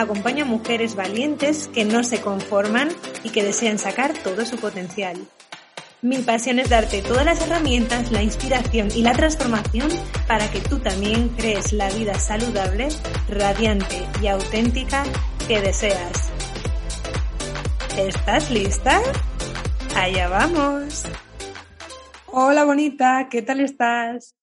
acompaña a mujeres valientes que no se conforman y que desean sacar todo su potencial. Mi pasión es darte todas las herramientas, la inspiración y la transformación para que tú también crees la vida saludable, radiante y auténtica que deseas. ¿Estás lista? Allá vamos. Hola bonita, ¿qué tal estás?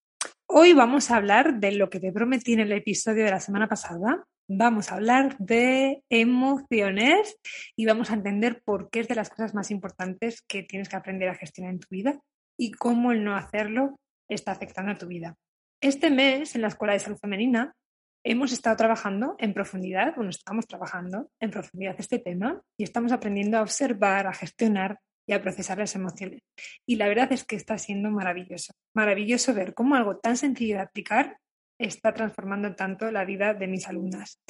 Hoy vamos a hablar de lo que te prometí en el episodio de la semana pasada, Vamos a hablar de emociones y vamos a entender por qué es de las cosas más importantes que tienes que aprender a gestionar en tu vida y cómo el no hacerlo está afectando a tu vida. Este mes en la Escuela de Salud Femenina hemos estado trabajando en profundidad, bueno, estamos trabajando en profundidad este tema y estamos aprendiendo a observar, a gestionar y a procesar las emociones. Y la verdad es que está siendo maravilloso, maravilloso ver cómo algo tan sencillo de aplicar está transformando tanto la vida de mis alumnas.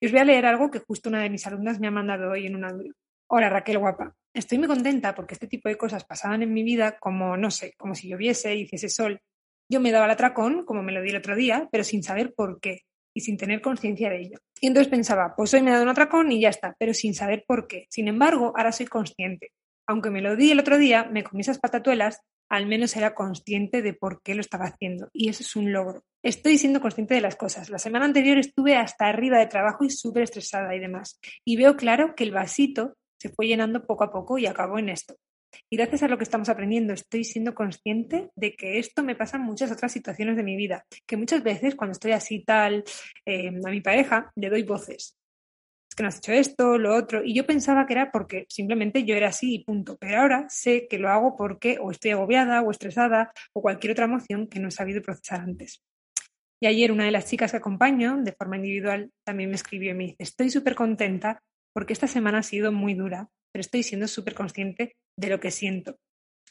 Y os voy a leer algo que justo una de mis alumnas me ha mandado hoy en un audio. Hola Raquel guapa, estoy muy contenta porque este tipo de cosas pasaban en mi vida como, no sé, como si lloviese y hiciese sol. Yo me daba el atracón, como me lo di el otro día, pero sin saber por qué y sin tener conciencia de ello. Y entonces pensaba, pues hoy me he dado un atracón y ya está, pero sin saber por qué. Sin embargo, ahora soy consciente. Aunque me lo di el otro día, me comí esas patatuelas al menos era consciente de por qué lo estaba haciendo. Y eso es un logro. Estoy siendo consciente de las cosas. La semana anterior estuve hasta arriba de trabajo y súper estresada y demás. Y veo claro que el vasito se fue llenando poco a poco y acabó en esto. Y gracias a lo que estamos aprendiendo, estoy siendo consciente de que esto me pasa en muchas otras situaciones de mi vida. Que muchas veces, cuando estoy así tal, eh, a mi pareja le doy voces que no has hecho esto, lo otro. Y yo pensaba que era porque simplemente yo era así y punto. Pero ahora sé que lo hago porque o estoy agobiada o estresada o cualquier otra emoción que no he sabido procesar antes. Y ayer una de las chicas que acompaño de forma individual también me escribió y me dice, estoy súper contenta porque esta semana ha sido muy dura, pero estoy siendo súper consciente de lo que siento.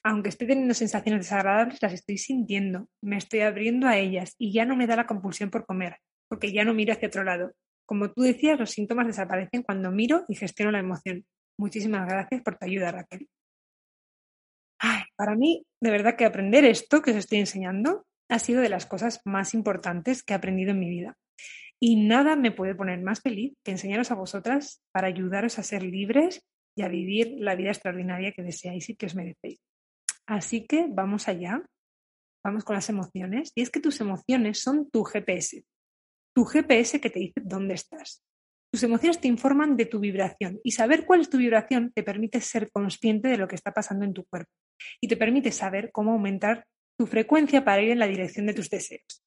Aunque estoy teniendo sensaciones desagradables, las estoy sintiendo, me estoy abriendo a ellas y ya no me da la compulsión por comer, porque ya no miro hacia otro lado, como tú decías, los síntomas desaparecen cuando miro y gestiono la emoción. Muchísimas gracias por tu ayuda, Raquel. para mí, de verdad que aprender esto que os estoy enseñando ha sido de las cosas más importantes que he aprendido en mi vida. Y nada me puede poner más feliz que enseñaros a vosotras para ayudaros a ser libres y a vivir la vida extraordinaria que deseáis y que os merecéis. Así que vamos allá, vamos con las emociones. Y es que tus emociones son tu GPS tu GPS que te dice dónde estás. Tus emociones te informan de tu vibración y saber cuál es tu vibración te permite ser consciente de lo que está pasando en tu cuerpo y te permite saber cómo aumentar tu frecuencia para ir en la dirección de tus deseos.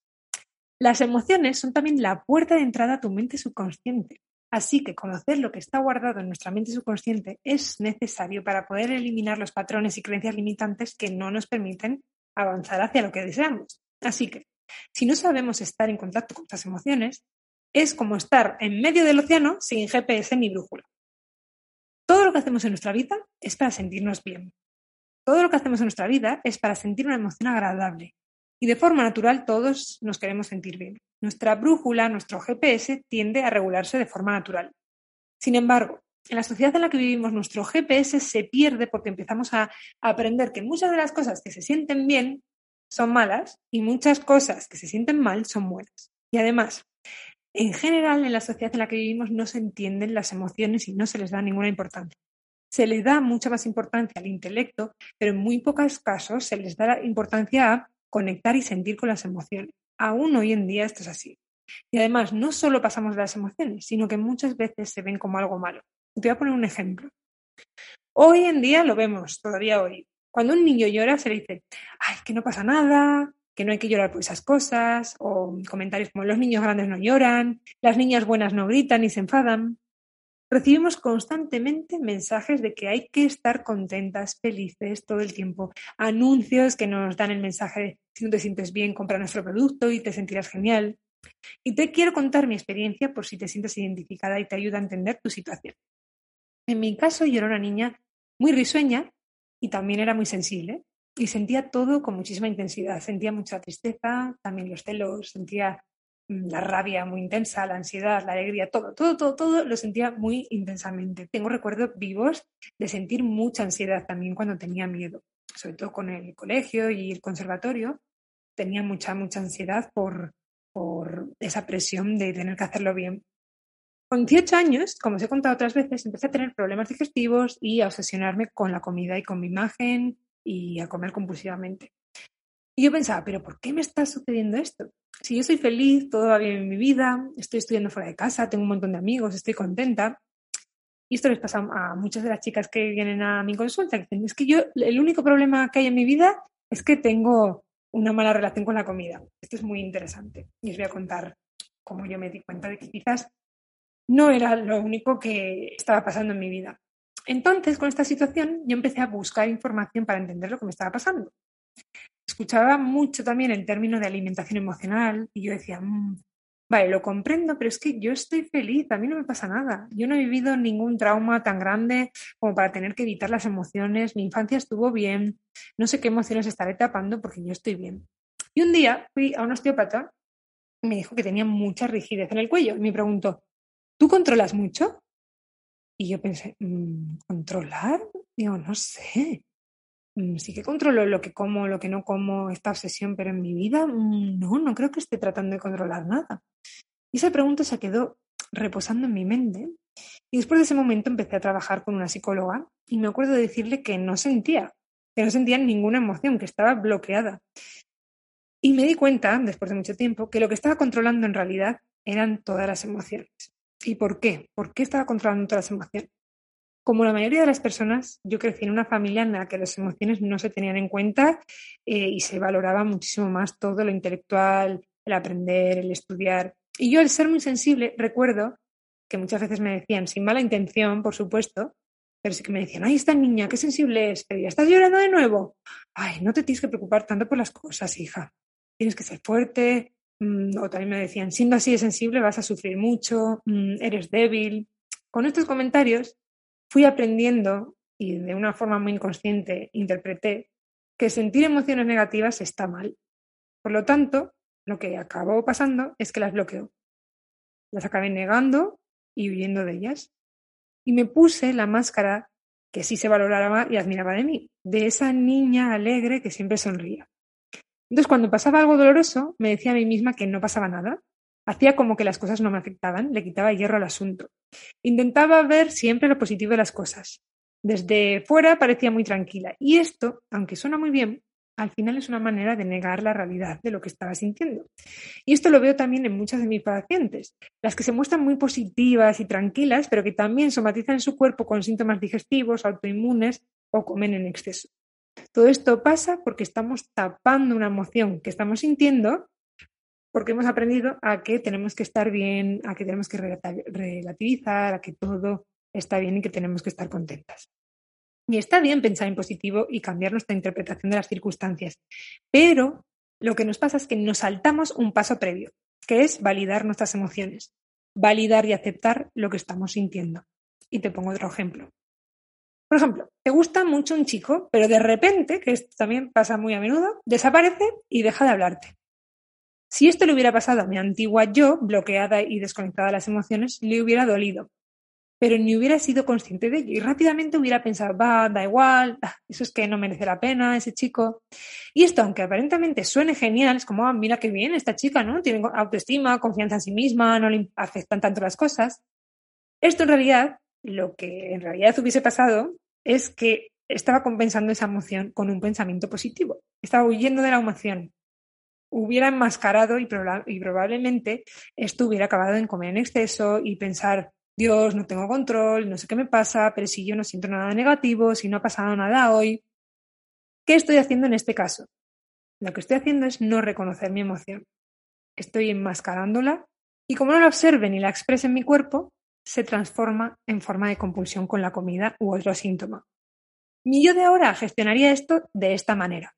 Las emociones son también la puerta de entrada a tu mente subconsciente, así que conocer lo que está guardado en nuestra mente subconsciente es necesario para poder eliminar los patrones y creencias limitantes que no nos permiten avanzar hacia lo que deseamos. Así que si no sabemos estar en contacto con estas emociones, es como estar en medio del océano sin GPS ni brújula. Todo lo que hacemos en nuestra vida es para sentirnos bien. Todo lo que hacemos en nuestra vida es para sentir una emoción agradable. Y de forma natural todos nos queremos sentir bien. Nuestra brújula, nuestro GPS, tiende a regularse de forma natural. Sin embargo, en la sociedad en la que vivimos, nuestro GPS se pierde porque empezamos a aprender que muchas de las cosas que se sienten bien son malas y muchas cosas que se sienten mal son buenas. Y además, en general, en la sociedad en la que vivimos no se entienden las emociones y no se les da ninguna importancia. Se le da mucha más importancia al intelecto, pero en muy pocos casos se les da importancia a conectar y sentir con las emociones. Aún hoy en día esto es así. Y además, no solo pasamos de las emociones, sino que muchas veces se ven como algo malo. Te voy a poner un ejemplo. Hoy en día lo vemos, todavía hoy. Cuando un niño llora se le dice, ay, que no pasa nada, que no hay que llorar por esas cosas, o comentarios como los niños grandes no lloran, las niñas buenas no gritan ni se enfadan. Recibimos constantemente mensajes de que hay que estar contentas, felices todo el tiempo. Anuncios que nos dan el mensaje si no te sientes bien, compra nuestro producto y te sentirás genial. Y te quiero contar mi experiencia por si te sientes identificada y te ayuda a entender tu situación. En mi caso, yo era una niña muy risueña y también era muy sensible. Y sentía todo con muchísima intensidad. Sentía mucha tristeza, también los celos, sentía la rabia muy intensa, la ansiedad, la alegría, todo, todo, todo, todo lo sentía muy intensamente. Tengo recuerdos vivos de sentir mucha ansiedad también cuando tenía miedo, sobre todo con el colegio y el conservatorio. Tenía mucha, mucha ansiedad por, por esa presión de tener que hacerlo bien. Con 18 años, como os he contado otras veces, empecé a tener problemas digestivos y a obsesionarme con la comida y con mi imagen y a comer compulsivamente. Y yo pensaba, pero ¿por qué me está sucediendo esto? Si yo soy feliz, todo va bien en mi vida, estoy estudiando fuera de casa, tengo un montón de amigos, estoy contenta. Y esto les pasa a muchas de las chicas que vienen a mi consulta, que dicen, es que yo, el único problema que hay en mi vida es que tengo una mala relación con la comida. Esto es muy interesante y os voy a contar cómo yo me di cuenta de que quizás no era lo único que estaba pasando en mi vida. Entonces, con esta situación, yo empecé a buscar información para entender lo que me estaba pasando. Escuchaba mucho también el término de alimentación emocional y yo decía, mm, vale, lo comprendo, pero es que yo estoy feliz, a mí no me pasa nada. Yo no he vivido ningún trauma tan grande como para tener que evitar las emociones. Mi infancia estuvo bien, no sé qué emociones estaré tapando porque yo estoy bien. Y un día fui a un osteópata me dijo que tenía mucha rigidez en el cuello y me preguntó, ¿tú controlas mucho? Y yo pensé, mm, ¿controlar? Digo, no sé. Mm, sí que controlo lo que como, lo que no como, esta obsesión, pero en mi vida mm, no, no creo que esté tratando de controlar nada. Y esa pregunta se quedó reposando en mi mente. Y después de ese momento empecé a trabajar con una psicóloga y me acuerdo de decirle que no sentía, que no sentía ninguna emoción, que estaba bloqueada. Y me di cuenta, después de mucho tiempo, que lo que estaba controlando en realidad eran todas las emociones. ¿Y por qué? ¿Por qué estaba controlando todas las emociones? Como la mayoría de las personas, yo crecí en una familia en la que las emociones no se tenían en cuenta eh, y se valoraba muchísimo más todo lo intelectual, el aprender, el estudiar. Y yo, al ser muy sensible, recuerdo que muchas veces me decían, sin mala intención, por supuesto, pero sí que me decían, ay, esta niña, qué sensible es, pero ya estás llorando de nuevo. Ay, no te tienes que preocupar tanto por las cosas, hija. Tienes que ser fuerte, Mm, o también me decían, siendo así de sensible vas a sufrir mucho, mm, eres débil. Con estos comentarios fui aprendiendo y de una forma muy inconsciente interpreté que sentir emociones negativas está mal. Por lo tanto, lo que acabó pasando es que las bloqueó. Las acabé negando y huyendo de ellas. Y me puse la máscara que sí se valoraba y admiraba de mí, de esa niña alegre que siempre sonría. Entonces, cuando pasaba algo doloroso, me decía a mí misma que no pasaba nada. Hacía como que las cosas no me afectaban, le quitaba hierro al asunto. Intentaba ver siempre lo positivo de las cosas. Desde fuera parecía muy tranquila. Y esto, aunque suena muy bien, al final es una manera de negar la realidad de lo que estaba sintiendo. Y esto lo veo también en muchas de mis pacientes, las que se muestran muy positivas y tranquilas, pero que también somatizan su cuerpo con síntomas digestivos, autoinmunes o comen en exceso. Todo esto pasa porque estamos tapando una emoción que estamos sintiendo porque hemos aprendido a que tenemos que estar bien, a que tenemos que relativizar, a que todo está bien y que tenemos que estar contentas. Y está bien pensar en positivo y cambiar nuestra interpretación de las circunstancias, pero lo que nos pasa es que nos saltamos un paso previo, que es validar nuestras emociones, validar y aceptar lo que estamos sintiendo. Y te pongo otro ejemplo. Por ejemplo, te gusta mucho un chico, pero de repente, que esto también pasa muy a menudo, desaparece y deja de hablarte. Si esto le hubiera pasado a mi antigua yo, bloqueada y desconectada de las emociones, le hubiera dolido. Pero ni hubiera sido consciente de ello y rápidamente hubiera pensado, va, da igual, ah, eso es que no merece la pena ese chico. Y esto, aunque aparentemente suene genial, es como, ah, mira qué bien esta chica, ¿no? Tiene autoestima, confianza en sí misma, no le afectan tanto las cosas. Esto en realidad lo que en realidad hubiese pasado es que estaba compensando esa emoción con un pensamiento positivo. Estaba huyendo de la emoción. Hubiera enmascarado y, probablemente esto hubiera acabado en comer en exceso y pensar, Dios, no tengo control, no sé qué me pasa, pero si yo no siento nada negativo, si no ha pasado nada hoy. ¿Qué estoy haciendo en este caso? Lo que estoy haciendo es no reconocer mi emoción. Estoy enmascarándola y como no la observe ni la exprese en mi cuerpo, se transforma en forma de compulsión con la comida u otro síntoma. Mi yo de ahora gestionaría esto de esta manera.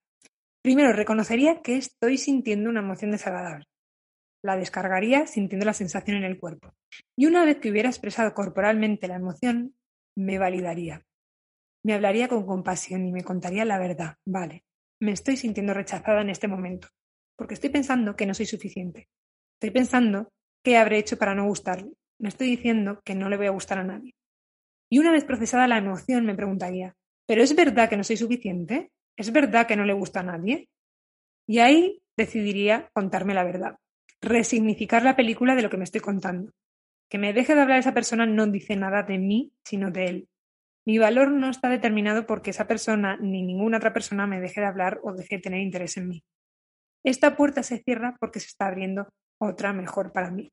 Primero, reconocería que estoy sintiendo una emoción desagradable. La descargaría sintiendo la sensación en el cuerpo. Y una vez que hubiera expresado corporalmente la emoción, me validaría. me hablaría con compasión y me contaría la verdad. Vale, me estoy sintiendo rechazada en este momento, porque estoy pensando que no soy suficiente. Estoy pensando qué habré hecho para no gustarle. Me estoy diciendo que no le voy a gustar a nadie. Y una vez procesada la emoción, me preguntaría, ¿pero es verdad que no soy suficiente? ¿Es verdad que no le gusta a nadie? Y ahí decidiría contarme la verdad, resignificar la película de lo que me estoy contando. Que me deje de hablar esa persona no dice nada de mí, sino de él. Mi valor no está determinado porque esa persona ni ninguna otra persona me deje de hablar o deje de tener interés en mí. Esta puerta se cierra porque se está abriendo otra mejor para mí.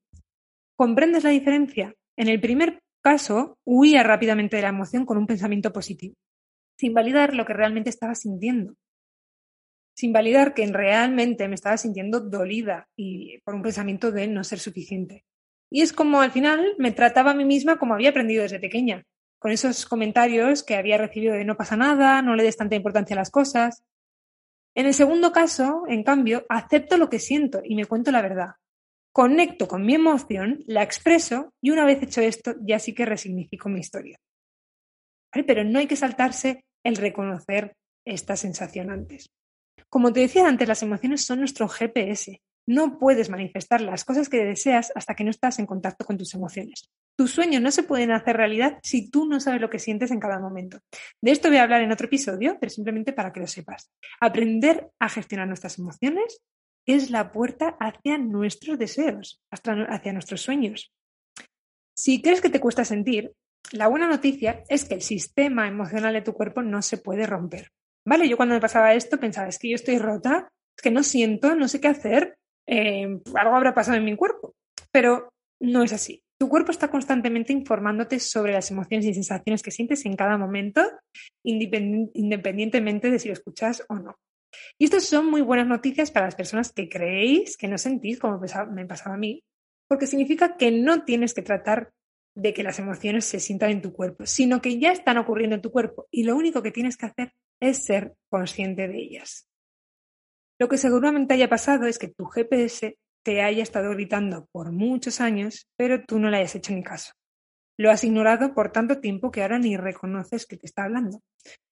¿Comprendes la diferencia? En el primer caso, huía rápidamente de la emoción con un pensamiento positivo, sin validar lo que realmente estaba sintiendo, sin validar que realmente me estaba sintiendo dolida y por un pensamiento de no ser suficiente. Y es como al final me trataba a mí misma como había aprendido desde pequeña, con esos comentarios que había recibido de no pasa nada, no le des tanta importancia a las cosas. En el segundo caso, en cambio, acepto lo que siento y me cuento la verdad. Conecto con mi emoción, la expreso y una vez hecho esto, ya sí que resignifico mi historia. Pero no hay que saltarse el reconocer esta sensación antes. Como te decía antes, las emociones son nuestro GPS no puedes manifestar las cosas que deseas hasta que no estás en contacto con tus emociones. Tus sueños no se pueden hacer realidad si tú no sabes lo que sientes en cada momento. De esto voy a hablar en otro episodio, pero simplemente para que lo sepas. Aprender a gestionar nuestras emociones es la puerta hacia nuestros deseos, hacia nuestros sueños. Si crees que te cuesta sentir, la buena noticia es que el sistema emocional de tu cuerpo no se puede romper. ¿Vale? Yo cuando me pasaba esto pensaba, es que yo estoy rota, es que no siento, no sé qué hacer, eh, algo habrá pasado en mi cuerpo. Pero no es así. Tu cuerpo está constantemente informándote sobre las emociones y sensaciones que sientes en cada momento, independientemente de si lo escuchas o no. Y estas son muy buenas noticias para las personas que creéis que no sentís, como me pasaba a mí, porque significa que no tienes que tratar de que las emociones se sientan en tu cuerpo, sino que ya están ocurriendo en tu cuerpo y lo único que tienes que hacer es ser consciente de ellas. Lo que seguramente haya pasado es que tu GPS te haya estado gritando por muchos años, pero tú no le hayas hecho ni caso. Lo has ignorado por tanto tiempo que ahora ni reconoces que te está hablando.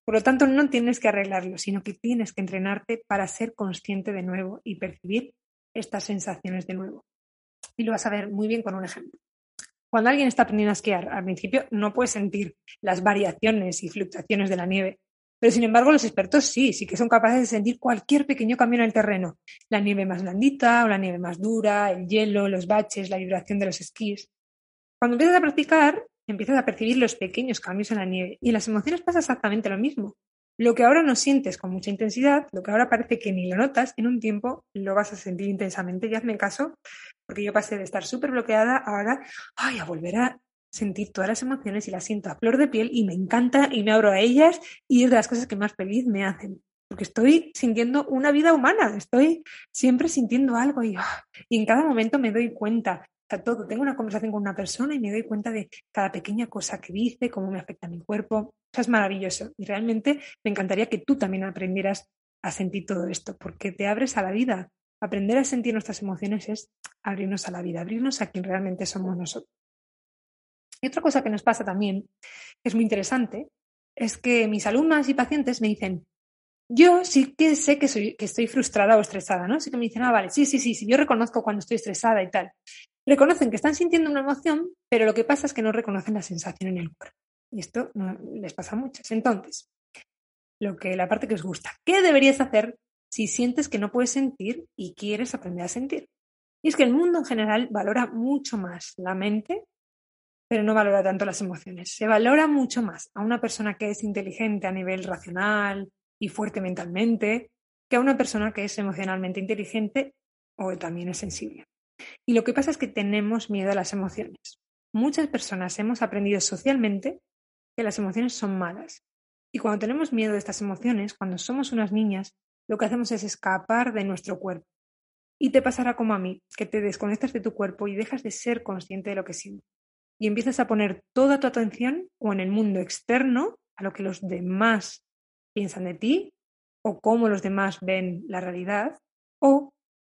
Por lo tanto, no tienes que arreglarlo, sino que tienes que entrenarte para ser consciente de nuevo y percibir estas sensaciones de nuevo. Y lo vas a ver muy bien con un ejemplo. Cuando alguien está aprendiendo a esquiar, al principio no puede sentir las variaciones y fluctuaciones de la nieve, pero sin embargo, los expertos sí, sí que son capaces de sentir cualquier pequeño cambio en el terreno. La nieve más blandita o la nieve más dura, el hielo, los baches, la vibración de los esquís. Cuando empiezas a practicar, empiezas a percibir los pequeños cambios en la nieve. Y en las emociones pasa exactamente lo mismo. Lo que ahora no sientes con mucha intensidad, lo que ahora parece que ni lo notas, en un tiempo lo vas a sentir intensamente. Y hazme caso, porque yo pasé de estar súper bloqueada ahora ay, a volver a sentir todas las emociones y las siento a flor de piel y me encanta y me abro a ellas y es de las cosas que más feliz me hacen. Porque estoy sintiendo una vida humana, estoy siempre sintiendo algo y, ah, y en cada momento me doy cuenta. Sea, todo, tengo una conversación con una persona y me doy cuenta de cada pequeña cosa que dice, cómo me afecta mi cuerpo. Eso es maravilloso. Y realmente me encantaría que tú también aprendieras a sentir todo esto, porque te abres a la vida. Aprender a sentir nuestras emociones es abrirnos a la vida, abrirnos a quien realmente somos nosotros. Y otra cosa que nos pasa también, que es muy interesante, es que mis alumnas y pacientes me dicen, yo sí que sé que, soy, que estoy frustrada o estresada, ¿no? Así que me dicen, ah, vale, sí, sí, sí, sí, yo reconozco cuando estoy estresada y tal. Reconocen que están sintiendo una emoción, pero lo que pasa es que no reconocen la sensación en el cuerpo. Y esto les pasa a muchos. Entonces, lo que la parte que os gusta, ¿qué deberías hacer si sientes que no puedes sentir y quieres aprender a sentir? Y es que el mundo en general valora mucho más la mente pero no valora tanto las emociones. Se valora mucho más a una persona que es inteligente a nivel racional y fuerte mentalmente que a una persona que es emocionalmente inteligente o también es sensible. Y lo que pasa es que tenemos miedo a las emociones. Muchas personas hemos aprendido socialmente que las emociones son malas. Y cuando tenemos miedo de estas emociones, cuando somos unas niñas, lo que hacemos es escapar de nuestro cuerpo. Y te pasará como a mí, que te desconectas de tu cuerpo y dejas de ser consciente de lo que sientes y empiezas a poner toda tu atención o en el mundo externo, a lo que los demás piensan de ti o cómo los demás ven la realidad, o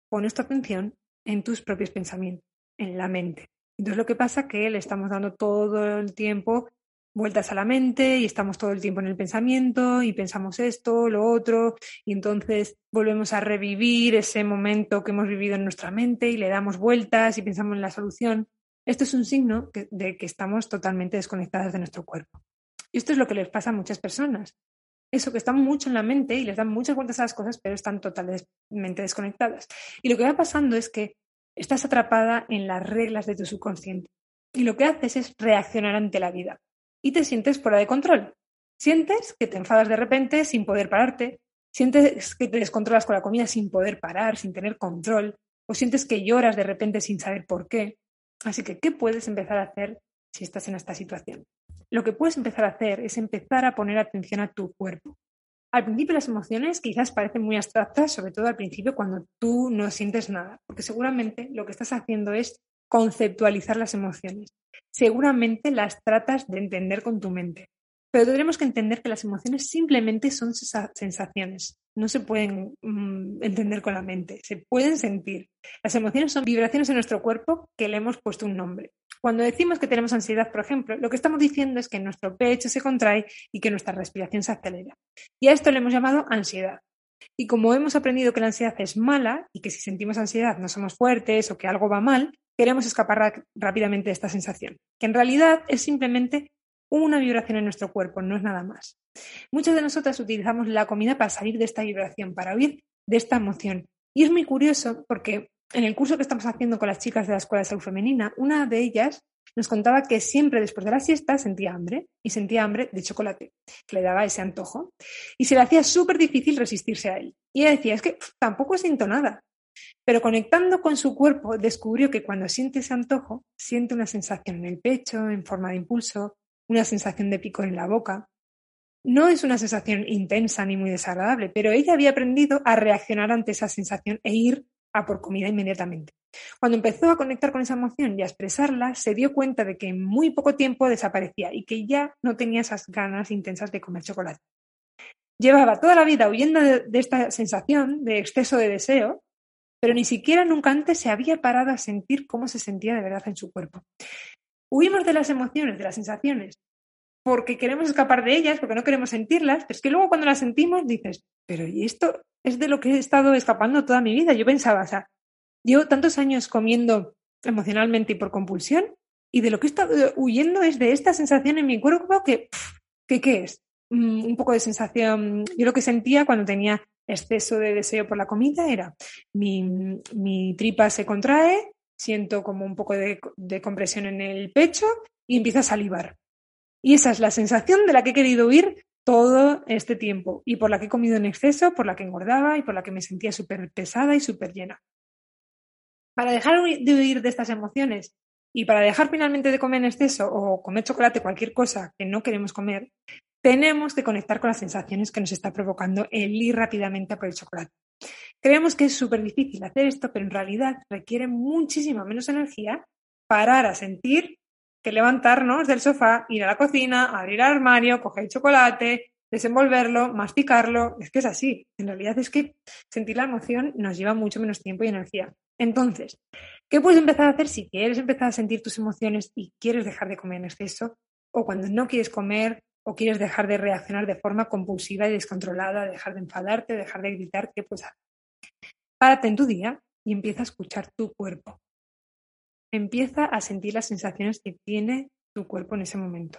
pones tu atención en tus propios pensamientos, en la mente. Entonces lo que pasa es que le estamos dando todo el tiempo vueltas a la mente y estamos todo el tiempo en el pensamiento y pensamos esto, lo otro, y entonces volvemos a revivir ese momento que hemos vivido en nuestra mente y le damos vueltas y pensamos en la solución. Esto es un signo de que estamos totalmente desconectadas de nuestro cuerpo. Y esto es lo que les pasa a muchas personas. Eso que están mucho en la mente y les dan muchas vueltas a las cosas, pero están totalmente desconectadas. Y lo que va pasando es que estás atrapada en las reglas de tu subconsciente. Y lo que haces es reaccionar ante la vida y te sientes fuera de control. Sientes que te enfadas de repente sin poder pararte, sientes que te descontrolas con la comida sin poder parar, sin tener control, o sientes que lloras de repente sin saber por qué. Así que, ¿qué puedes empezar a hacer si estás en esta situación? Lo que puedes empezar a hacer es empezar a poner atención a tu cuerpo. Al principio las emociones quizás parecen muy abstractas, sobre todo al principio cuando tú no sientes nada, porque seguramente lo que estás haciendo es conceptualizar las emociones seguramente las tratas de entender con tu mente. Pero tendremos que entender que las emociones simplemente son sensaciones, no se pueden mm, entender con la mente, se pueden sentir. Las emociones son vibraciones en nuestro cuerpo que le hemos puesto un nombre. Cuando decimos que tenemos ansiedad, por ejemplo, lo que estamos diciendo es que nuestro pecho se contrae y que nuestra respiración se acelera. Y a esto le hemos llamado ansiedad. Y como hemos aprendido que la ansiedad es mala y que si sentimos ansiedad no somos fuertes o que algo va mal, queremos escapar rápidamente de esta sensación, que en realidad es simplemente una vibración en nuestro cuerpo, no es nada más. Muchas de nosotras utilizamos la comida para salir de esta vibración, para huir de esta emoción. Y es muy curioso porque en el curso que estamos haciendo con las chicas de la Escuela de Salud Femenina, una de ellas nos contaba que siempre después de la siesta sentía hambre y sentía hambre de chocolate, que le daba ese antojo. Y se le hacía súper difícil resistirse a él. Y ella decía, es que tampoco siento nada. Pero conectando con su cuerpo, descubrió que cuando siente ese antojo, siente una sensación en el pecho, en forma de impulso, una sensación de picor en la boca. No es una sensación intensa ni muy desagradable, pero ella había aprendido a reaccionar ante esa sensación e ir a por comida inmediatamente. Cuando empezó a conectar con esa emoción y a expresarla, se dio cuenta de que en muy poco tiempo desaparecía y que ya no tenía esas ganas intensas de comer chocolate. Llevaba toda la vida huyendo de, de esta sensación de exceso de deseo pero ni siquiera nunca antes se había parado a sentir cómo se sentía de verdad en su cuerpo. Huimos de las emociones, de las sensaciones, porque queremos escapar de ellas, porque no queremos sentirlas, pero es que luego cuando las sentimos dices, pero ¿y esto es de lo que he estado escapando toda mi vida? Yo pensaba, o sea, llevo tantos años comiendo emocionalmente y por compulsión, y de lo que he estado huyendo es de esta sensación en mi cuerpo que, que ¿qué es? Mm, un poco de sensación, yo lo que sentía cuando tenía exceso de deseo por la comida era mi, tripa se contrae, siento como un poco de, de, compresión en el pecho y empieza a salivar. Y esa es la sensación de la que he querido huir todo este tiempo y por la que he comido en exceso, por la que engordaba y por la que me sentía súper pesada y súper llena. Para dejar de huir de estas emociones y para dejar finalmente de comer en exceso o comer chocolate, cualquier cosa que no queremos comer, tenemos que conectar con las sensaciones que nos está provocando el ir rápidamente por el chocolate. Creemos que es súper difícil hacer esto, pero en realidad requiere muchísima menos energía parar a sentir que levantarnos del sofá, ir a la cocina, abrir el armario, coger el chocolate, desenvolverlo, masticarlo. Es que es así. En realidad es que sentir la emoción nos lleva mucho menos tiempo y energía. Entonces, ¿qué puedes empezar a hacer si quieres empezar a sentir tus emociones y quieres dejar de comer en exceso? O cuando no quieres comer o quieres dejar de reaccionar de forma compulsiva y descontrolada, dejar de enfadarte, dejar de gritar, ¿qué puedes hacer? Párate en tu día y empieza a escuchar tu cuerpo. Empieza a sentir las sensaciones que tiene tu cuerpo en ese momento.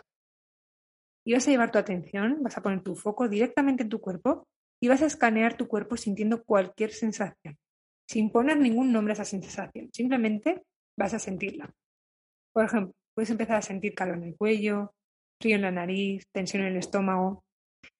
Y vas a llevar tu atención, vas a poner tu foco directamente en tu cuerpo y vas a escanear tu cuerpo sintiendo cualquier sensación, sin poner ningún nombre a esa sensación. Simplemente vas a sentirla. Por ejemplo, puedes empezar a sentir calor en el cuello, frío en la nariz, tensión en el estómago.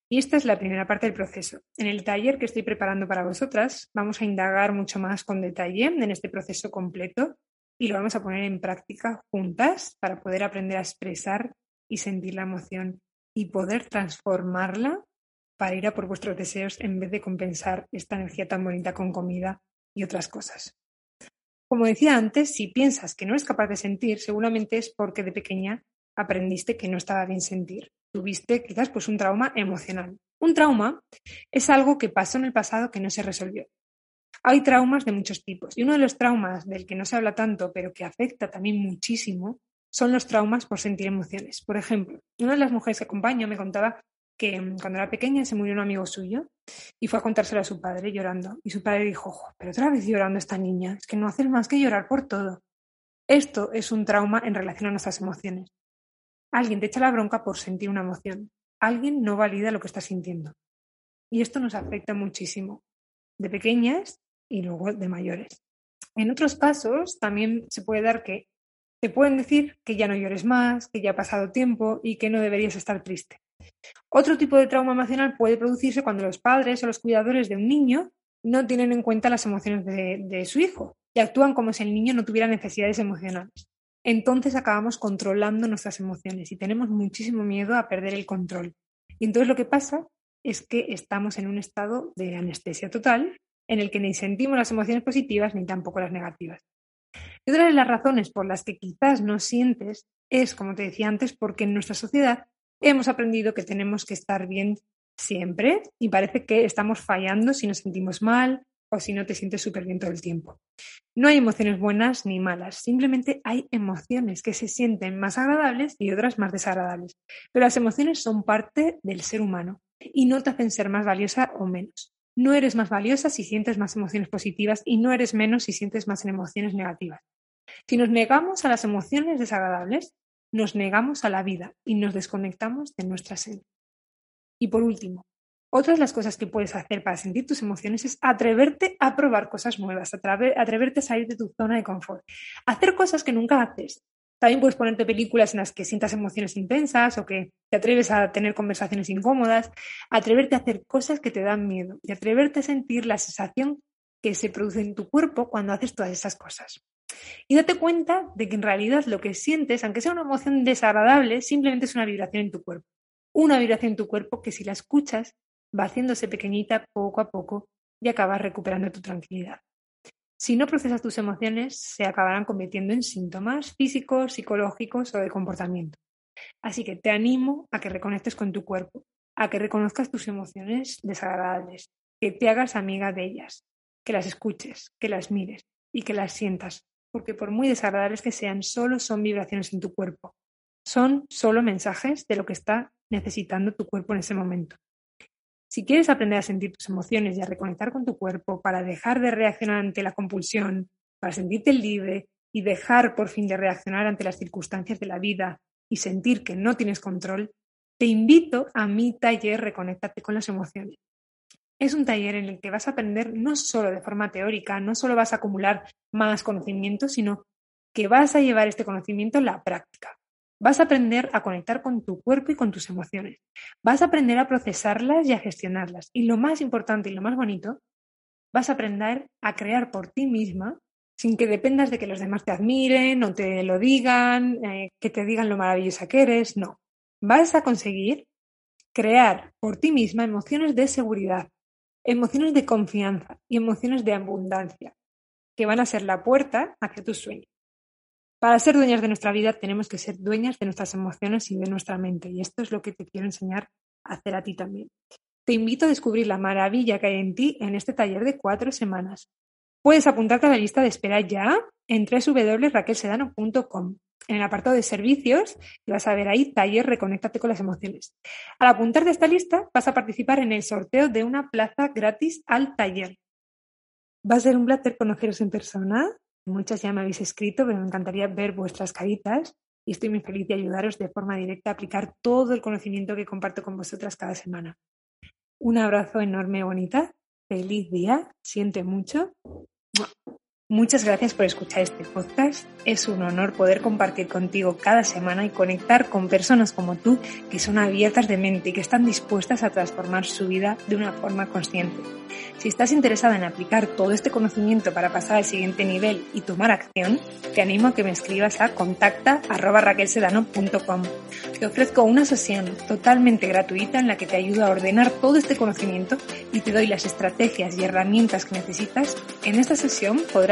Y esta es la primera parte del proceso. En el taller que estoy preparando para vosotras, vamos a indagar mucho más con detalle en este proceso completo y lo vamos a poner en práctica juntas para poder aprender a expresar y sentir la emoción y poder transformarla para ir a por vuestros deseos en vez de compensar esta energía tan bonita con comida y otras cosas. Como decía antes, si piensas que no es capaz de sentir, seguramente es porque de pequeña aprendiste que no estaba bien sentir. Tuviste quizás pues un trauma emocional. Un trauma es algo que pasó en el pasado que no se resolvió. Hay traumas de muchos tipos y uno de los traumas del que no se habla tanto pero que afecta también muchísimo son los traumas por sentir emociones. Por ejemplo, una de las mujeres que acompaño me contaba que mm, cuando era pequeña se murió un amigo suyo y fue a contárselo a su padre llorando. Y su padre dijo, pero otra vez llorando esta niña, es que no haces más que llorar por todo. Esto es un trauma en relación a nuestras emociones. Alguien te echa la bronca por sentir una emoción. Alguien no valida lo que estás sintiendo. Y esto nos afecta muchísimo, de pequeñas y luego de mayores. En otros casos también se puede dar que te pueden decir que ya no llores más, que ya ha pasado tiempo y que no deberías estar triste. Otro tipo de trauma emocional puede producirse cuando los padres o los cuidadores de un niño no tienen en cuenta las emociones de, de su hijo y actúan como si el niño no tuviera necesidades emocionales. Entonces acabamos controlando nuestras emociones y tenemos muchísimo miedo a perder el control. Y entonces lo que pasa es que estamos en un estado de anestesia total en el que ni sentimos las emociones positivas ni tampoco las negativas. Y otra de las razones por las que quizás no sientes es, como te decía antes, porque en nuestra sociedad hemos aprendido que tenemos que estar bien siempre y parece que estamos fallando si nos sentimos mal o si no te sientes súper bien todo el tiempo. No hay emociones buenas ni malas, simplemente hay emociones que se sienten más agradables y otras más desagradables. Pero las emociones son parte del ser humano y no te hacen ser más valiosa o menos. No eres más valiosa si sientes más emociones positivas y no eres menos si sientes más emociones negativas. Si nos negamos a las emociones desagradables, nos negamos a la vida y nos desconectamos de nuestra sed. Y por último, otra de las cosas que puedes hacer para sentir tus emociones es atreverte a probar cosas nuevas, atreverte a salir de tu zona de confort, hacer cosas que nunca haces. También puedes ponerte películas en las que sientas emociones intensas o que te atreves a tener conversaciones incómodas, atreverte a hacer cosas que te dan miedo y atreverte a sentir la sensación que se produce en tu cuerpo cuando haces todas esas cosas. Y date cuenta de que en realidad lo que sientes, aunque sea una emoción desagradable, simplemente es una vibración en tu cuerpo. Una vibración en tu cuerpo que si la escuchas va haciéndose pequeñita poco a poco y acabas recuperando tu tranquilidad. Si no procesas tus emociones, se acabarán convirtiendo en síntomas físicos, psicológicos o de comportamiento. Así que te animo a que reconectes con tu cuerpo, a que reconozcas tus emociones desagradables, que te hagas amiga de ellas, que las escuches, que las mires y que las sientas, porque por muy desagradables que sean, solo son vibraciones en tu cuerpo. Son solo mensajes de lo que está necesitando tu cuerpo en ese momento. Si quieres aprender a sentir tus emociones y a reconectar con tu cuerpo para dejar de reaccionar ante la compulsión, para sentirte libre y dejar por fin de reaccionar ante las circunstancias de la vida y sentir que no tienes control, te invito a mi taller Reconéctate con las emociones. Es un taller en el que vas a aprender no solo de forma teórica, no solo vas a acumular más conocimiento, sino que vas a llevar este conocimiento a la práctica. Vas a aprender a conectar con tu cuerpo y con tus emociones. Vas a aprender a procesarlas y a gestionarlas. Y lo más importante y lo más bonito, vas a aprender a crear por ti misma sin que dependas de que los demás te admiren o te lo digan, eh, que te digan lo maravillosa que eres. No. Vas a conseguir crear por ti misma emociones de seguridad, emociones de confianza y emociones de abundancia, que van a ser la puerta hacia tus sueños. Para ser dueñas de nuestra vida tenemos que ser dueñas de nuestras emociones y de nuestra mente, y esto es lo que te quiero enseñar a hacer a ti también. Te invito a descubrir la maravilla que hay en ti en este taller de cuatro semanas. Puedes apuntarte a la lista de espera ya en www.raquelsedano.com. En el apartado de servicios vas a ver ahí taller Reconéctate con las emociones. Al apuntarte a esta lista vas a participar en el sorteo de una plaza gratis al taller. Va a ser un placer conoceros en persona Muchas ya me habéis escrito, pero me encantaría ver vuestras caritas y estoy muy feliz de ayudaros de forma directa a aplicar todo el conocimiento que comparto con vosotras cada semana. Un abrazo enorme, bonita. Feliz día. Siente mucho. Muchas gracias por escuchar este podcast. Es un honor poder compartir contigo cada semana y conectar con personas como tú que son abiertas de mente y que están dispuestas a transformar su vida de una forma consciente. Si estás interesada en aplicar todo este conocimiento para pasar al siguiente nivel y tomar acción, te animo a que me escribas a contacta.raquelsedano.com. Te ofrezco una sesión totalmente gratuita en la que te ayudo a ordenar todo este conocimiento y te doy las estrategias y herramientas que necesitas. En esta sesión